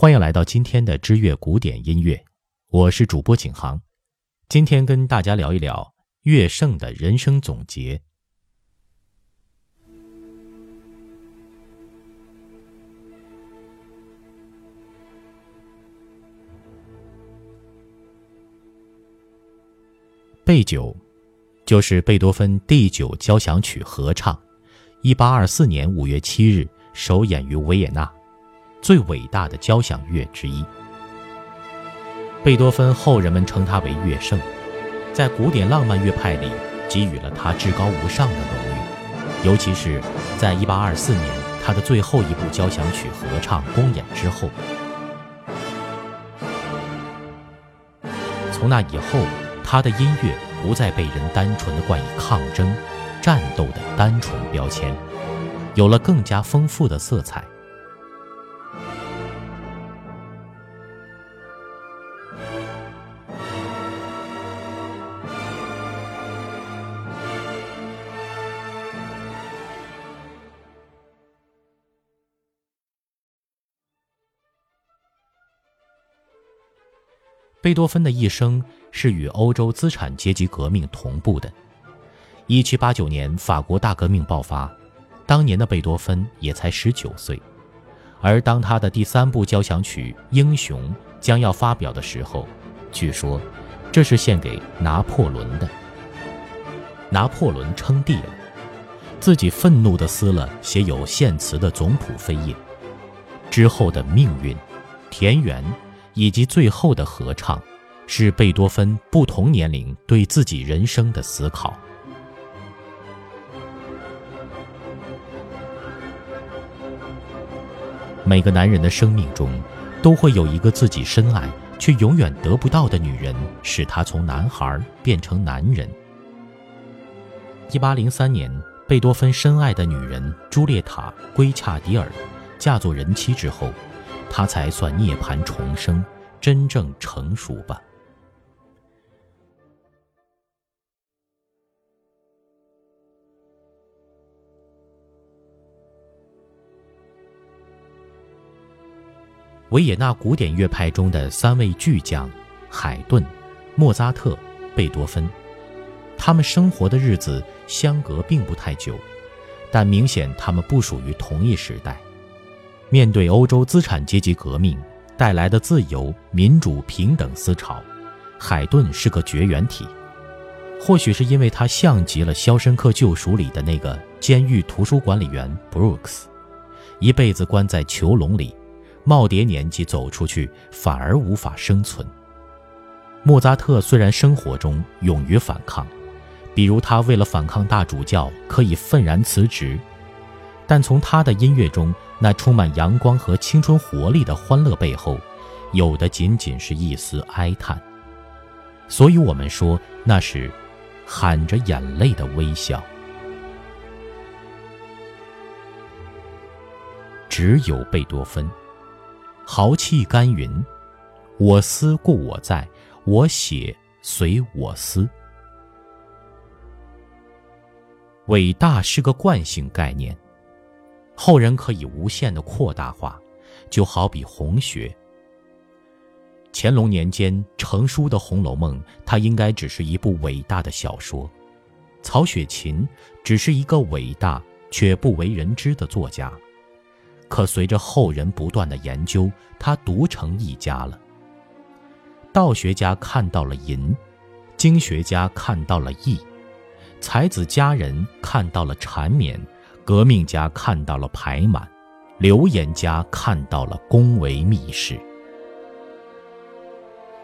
欢迎来到今天的知乐古典音乐，我是主播景航。今天跟大家聊一聊乐圣的人生总结。贝九，就是贝多芬第九交响曲合唱，一八二四年五月七日首演于维也纳。最伟大的交响乐之一，贝多芬后人们称他为乐圣，在古典浪漫乐派里给予了他至高无上的荣誉。尤其是在1824年他的最后一部交响曲合唱公演之后，从那以后，他的音乐不再被人单纯的冠以抗争、战斗的单纯标签，有了更加丰富的色彩。贝多芬的一生是与欧洲资产阶级革命同步的。1789年，法国大革命爆发，当年的贝多芬也才十九岁。而当他的第三部交响曲《英雄》将要发表的时候，据说这是献给拿破仑的。拿破仑称帝了，自己愤怒地撕了写有献词的总谱扉页。之后的命运，田园。以及最后的合唱，是贝多芬不同年龄对自己人生的思考。每个男人的生命中，都会有一个自己深爱却永远得不到的女人，使他从男孩变成男人。一八零三年，贝多芬深爱的女人朱列塔·圭恰迪尔嫁作人妻之后。他才算涅槃重生，真正成熟吧。维也纳古典乐派中的三位巨匠——海顿、莫扎特、贝多芬，他们生活的日子相隔并不太久，但明显他们不属于同一时代。面对欧洲资产阶级革命带来的自由、民主、平等思潮，海顿是个绝缘体。或许是因为他像极了《肖申克救赎》里的那个监狱图书管理员 Brooks，一辈子关在囚笼里，耄耋年纪走出去反而无法生存。莫扎特虽然生活中勇于反抗，比如他为了反抗大主教可以愤然辞职，但从他的音乐中。那充满阳光和青春活力的欢乐背后，有的仅仅是一丝哀叹。所以我们说那是含着眼泪的微笑。只有贝多芬，豪气干云：“我思故我在，我写随我思。”伟大是个惯性概念。后人可以无限的扩大化，就好比红学。乾隆年间成书的《红楼梦》，它应该只是一部伟大的小说；曹雪芹只是一个伟大却不为人知的作家。可随着后人不断的研究，他独成一家了。道学家看到了淫，经学家看到了义，才子佳人看到了缠绵。革命家看到了排满，流言家看到了宫闱秘事。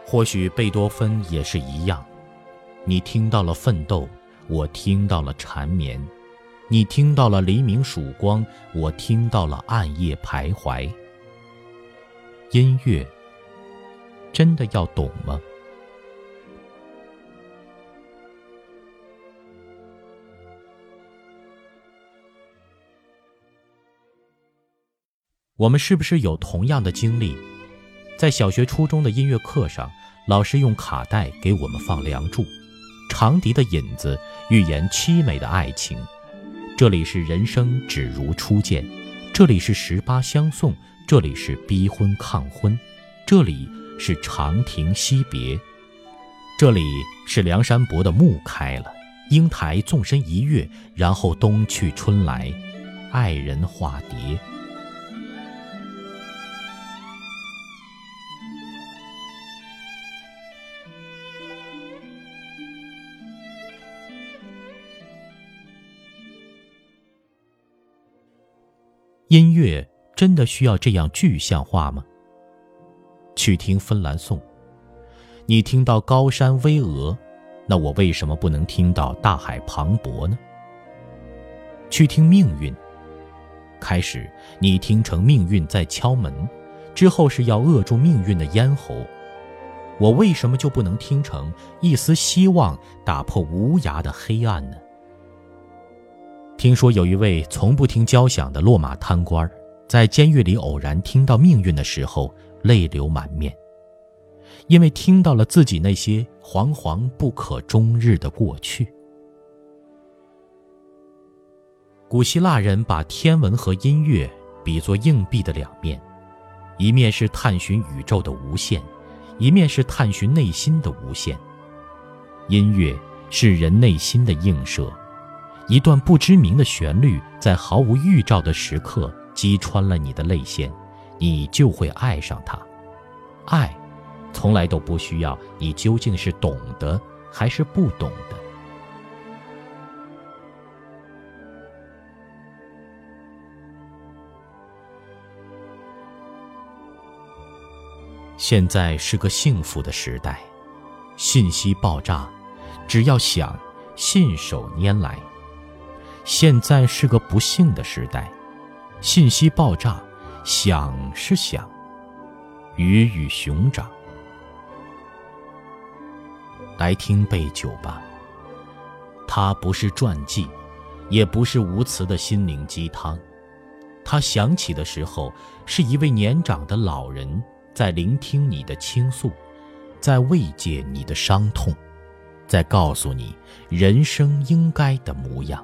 或许贝多芬也是一样，你听到了奋斗，我听到了缠绵；你听到了黎明曙光，我听到了暗夜徘徊。音乐真的要懂吗？我们是不是有同样的经历？在小学、初中的音乐课上，老师用卡带给我们放《梁祝》，长笛的引子预言凄美的爱情。这里是人生只如初见，这里是十八相送，这里是逼婚抗婚，这里是长亭惜别，这里是梁山伯的墓开了，英台纵身一跃，然后冬去春来，爱人化蝶。音乐真的需要这样具象化吗？去听芬兰颂，你听到高山巍峨，那我为什么不能听到大海磅礴呢？去听命运，开始你听成命运在敲门，之后是要扼住命运的咽喉，我为什么就不能听成一丝希望打破无涯的黑暗呢？听说有一位从不听交响的落马贪官，在监狱里偶然听到命运的时候，泪流满面，因为听到了自己那些惶惶不可终日的过去。古希腊人把天文和音乐比作硬币的两面，一面是探寻宇宙的无限，一面是探寻内心的无限。音乐是人内心的映射。一段不知名的旋律，在毫无预兆的时刻击穿了你的泪腺，你就会爱上它。爱，从来都不需要你究竟是懂得还是不懂的。现在是个幸福的时代，信息爆炸，只要想，信手拈来。现在是个不幸的时代，信息爆炸，想是想，鱼与熊掌。来听背酒吧，它不是传记，也不是无词的心灵鸡汤。它响起的时候，是一位年长的老人在聆听你的倾诉，在慰藉你的伤痛，在告诉你人生应该的模样。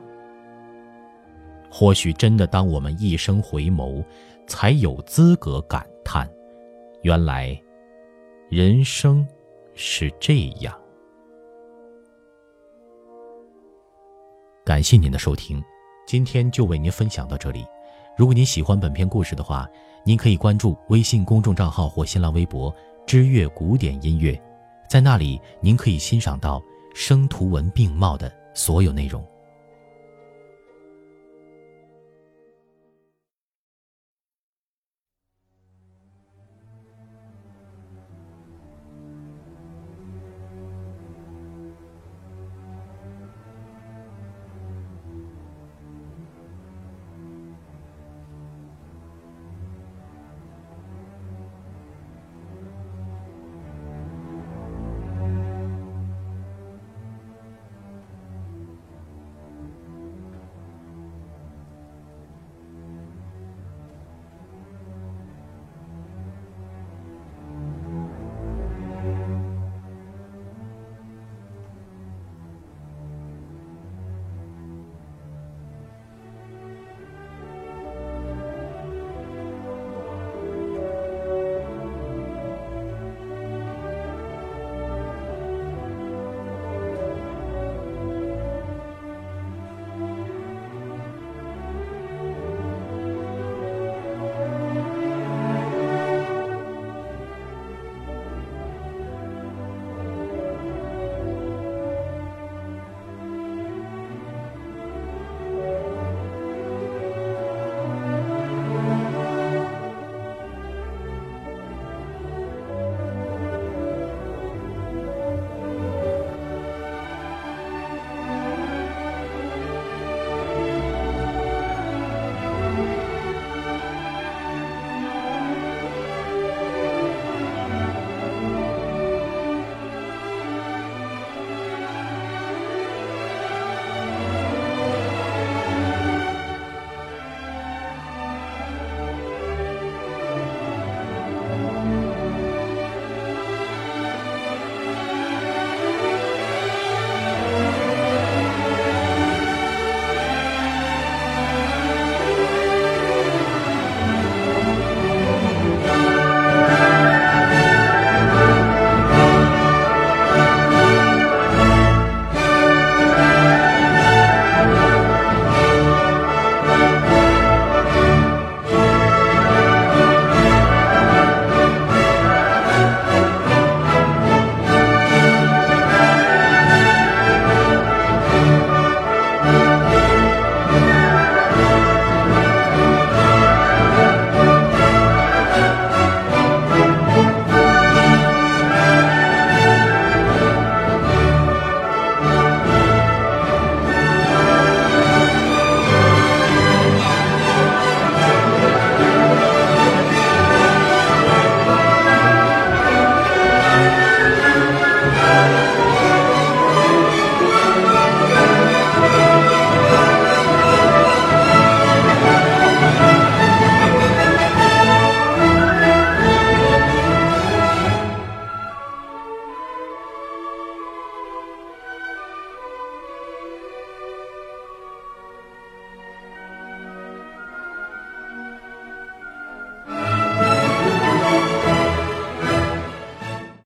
或许真的，当我们一生回眸，才有资格感叹：原来，人生是这样。感谢您的收听，今天就为您分享到这里。如果您喜欢本篇故事的话，您可以关注微信公众账号或新浪微博“知乐古典音乐”，在那里您可以欣赏到声图文并茂的所有内容。